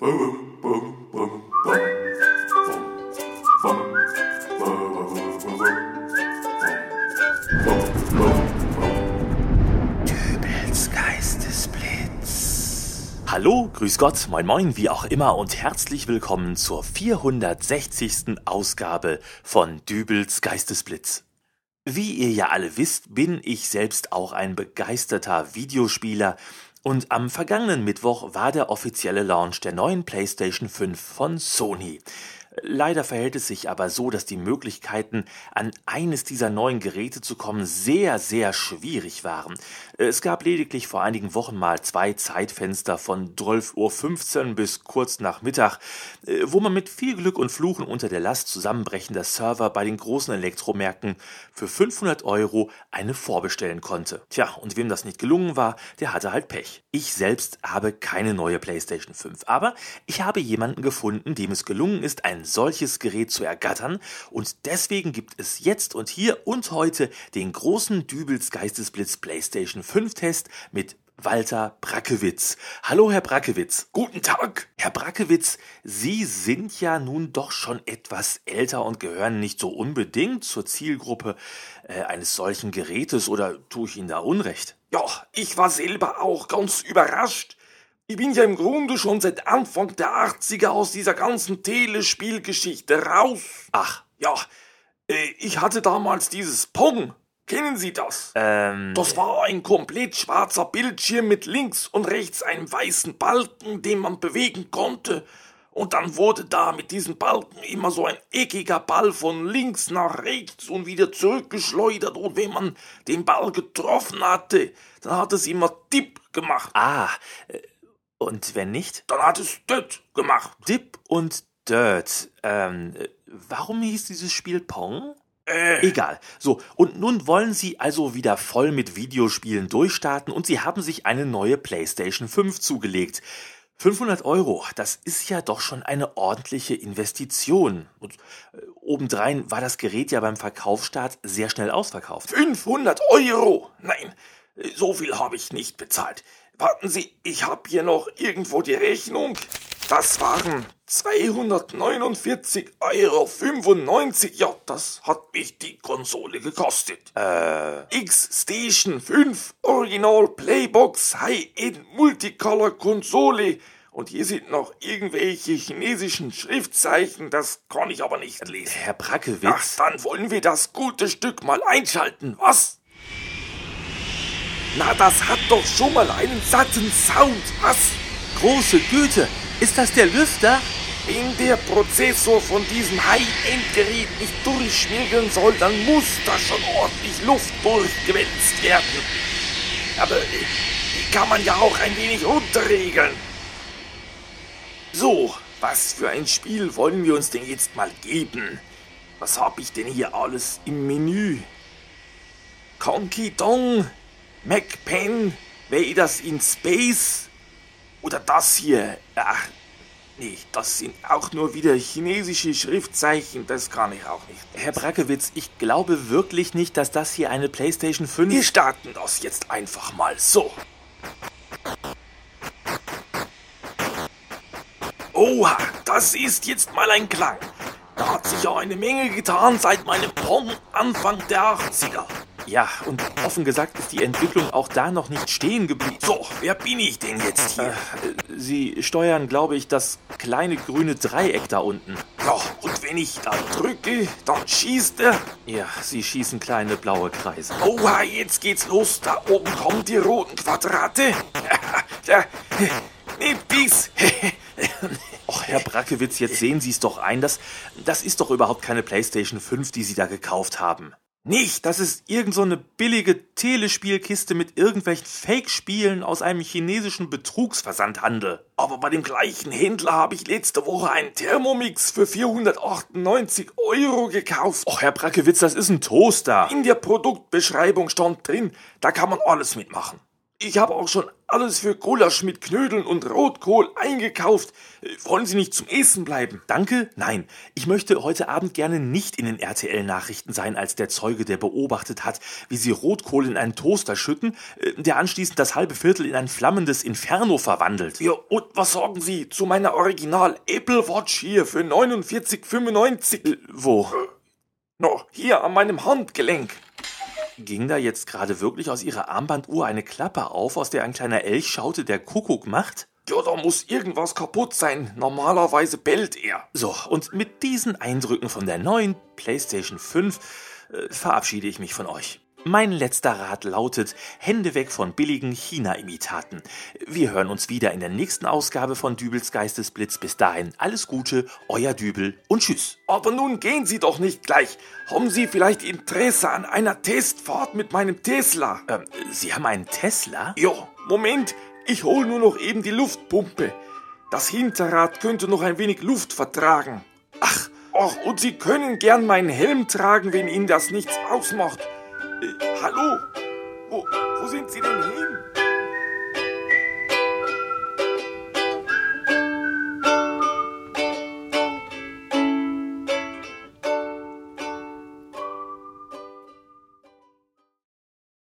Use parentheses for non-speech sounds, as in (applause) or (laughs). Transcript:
Hallo, grüß Gott, moin moin, wie auch immer und herzlich willkommen zur 460. Ausgabe von Dübels Geistesblitz. Wie ihr ja alle wisst, bin ich selbst auch ein begeisterter Videospieler und am vergangenen Mittwoch war der offizielle Launch der neuen PlayStation 5 von Sony. Leider verhält es sich aber so, dass die Möglichkeiten, an eines dieser neuen Geräte zu kommen, sehr, sehr schwierig waren. Es gab lediglich vor einigen Wochen mal zwei Zeitfenster von 12.15 Uhr bis kurz nach Mittag, äh, wo man mit viel Glück und Fluchen unter der Last zusammenbrechender Server bei den großen Elektromärkten für 500 Euro eine vorbestellen konnte. Tja, und wem das nicht gelungen war, der hatte halt Pech. Ich selbst habe keine neue PlayStation 5, aber ich habe jemanden gefunden, dem es gelungen ist, ein solches Gerät zu ergattern und deswegen gibt es jetzt und hier und heute den großen Dübels Geistesblitz PlayStation 5 Test mit Walter Brackewitz. Hallo, Herr Brackewitz. Guten Tag. Herr Brackewitz, Sie sind ja nun doch schon etwas älter und gehören nicht so unbedingt zur Zielgruppe äh, eines solchen Gerätes oder tue ich Ihnen da Unrecht? Ja, ich war selber auch ganz überrascht. Ich bin ja im Grunde schon seit Anfang der 80er aus dieser ganzen Telespielgeschichte raus. Ach. Ja, äh, ich hatte damals dieses Pong. Kennen Sie das? Ähm. Das war ein komplett schwarzer Bildschirm mit links und rechts einem weißen Balken, den man bewegen konnte. Und dann wurde da mit diesem Balken immer so ein eckiger Ball von links nach rechts und wieder zurückgeschleudert. Und wenn man den Ball getroffen hatte, dann hat es immer Tipp gemacht. Ah. Und wenn nicht? Dann hat es Dött gemacht. Dip und Dirt. Ähm, warum hieß dieses Spiel Pong? Äh, Egal. So, und nun wollen Sie also wieder voll mit Videospielen durchstarten und Sie haben sich eine neue PlayStation 5 zugelegt. 500 Euro, das ist ja doch schon eine ordentliche Investition. Und äh, obendrein war das Gerät ja beim Verkaufsstart sehr schnell ausverkauft. 500 Euro? Nein, so viel habe ich nicht bezahlt. Warten Sie, ich habe hier noch irgendwo die Rechnung. Das waren 249,95 Euro. Ja, das hat mich die Konsole gekostet. Äh, X-Station 5 Original Playbox High-End Multicolor Konsole. Und hier sind noch irgendwelche chinesischen Schriftzeichen, das kann ich aber nicht lesen. Herr Brackewitz. Ach, dann wollen wir das gute Stück mal einschalten, was? Na, das hat doch schon mal einen satten Sound, was? Große Güte, ist das der Lüfter? Wenn der Prozessor von diesem High-End-Gerät nicht durchschmirgeln soll, dann muss da schon ordentlich Luft durchgewälzt werden. Aber äh, die kann man ja auch ein wenig runterregeln. So, was für ein Spiel wollen wir uns denn jetzt mal geben? Was hab ich denn hier alles im Menü? Conky Dong, MacPen, Vaders in Space oder das hier? Ach, nee, das sind auch nur wieder chinesische Schriftzeichen, das kann ich auch nicht. Herr Brackewitz, ich glaube wirklich nicht, dass das hier eine PlayStation 5 Wir starten das jetzt einfach mal so. Oha, das ist jetzt mal ein Klang. Da hat sich ja eine Menge getan seit meinem Pong Anfang der 80er. Ja, und offen gesagt ist die Entwicklung auch da noch nicht stehen geblieben. So, wer bin ich denn jetzt hier? Äh, Sie steuern, glaube ich, das kleine grüne Dreieck da unten. Ja, und wenn ich da drücke, dann schießt er. Ja, Sie schießen kleine blaue Kreise. Oha, jetzt geht's los. Da oben kommen die roten Quadrate. (laughs) ja, nehmt dies. (laughs) Och, Herr Brackewitz, jetzt sehen Sie es doch ein. Das, das ist doch überhaupt keine PlayStation 5, die Sie da gekauft haben. Nicht, das ist irgend so eine billige Telespielkiste mit irgendwelchen Fake-Spielen aus einem chinesischen Betrugsversandhandel. Aber bei dem gleichen Händler habe ich letzte Woche einen Thermomix für 498 Euro gekauft. Och, Herr Brackewitz, das ist ein Toaster. In der Produktbeschreibung stand drin, da kann man alles mitmachen. Ich habe auch schon alles für Gulasch mit Knödeln und Rotkohl eingekauft. Äh, wollen Sie nicht zum Essen bleiben? Danke, nein. Ich möchte heute Abend gerne nicht in den RTL-Nachrichten sein als der Zeuge, der beobachtet hat, wie Sie Rotkohl in einen Toaster schütten, äh, der anschließend das halbe Viertel in ein flammendes Inferno verwandelt. Ja, und was sagen Sie zu meiner Original Apple Watch hier für 49,95? Äh, wo? Noch hier an meinem Handgelenk. Ging da jetzt gerade wirklich aus ihrer Armbanduhr eine Klappe auf, aus der ein kleiner Elch schaute, der Kuckuck macht? Ja, da muss irgendwas kaputt sein. Normalerweise bellt er. So, und mit diesen Eindrücken von der neuen PlayStation 5 äh, verabschiede ich mich von euch. Mein letzter Rat lautet, Hände weg von billigen China-Imitaten. Wir hören uns wieder in der nächsten Ausgabe von Dübels Geistesblitz. Bis dahin alles Gute, euer Dübel und tschüss. Aber nun gehen Sie doch nicht gleich. Haben Sie vielleicht Interesse an einer Testfahrt mit meinem Tesla? Ähm, Sie haben einen Tesla? Ja, Moment, ich hole nur noch eben die Luftpumpe. Das Hinterrad könnte noch ein wenig Luft vertragen. Ach, ach, und Sie können gern meinen Helm tragen, wenn Ihnen das nichts ausmacht. Hallo? Wo, wo sind Sie denn hin?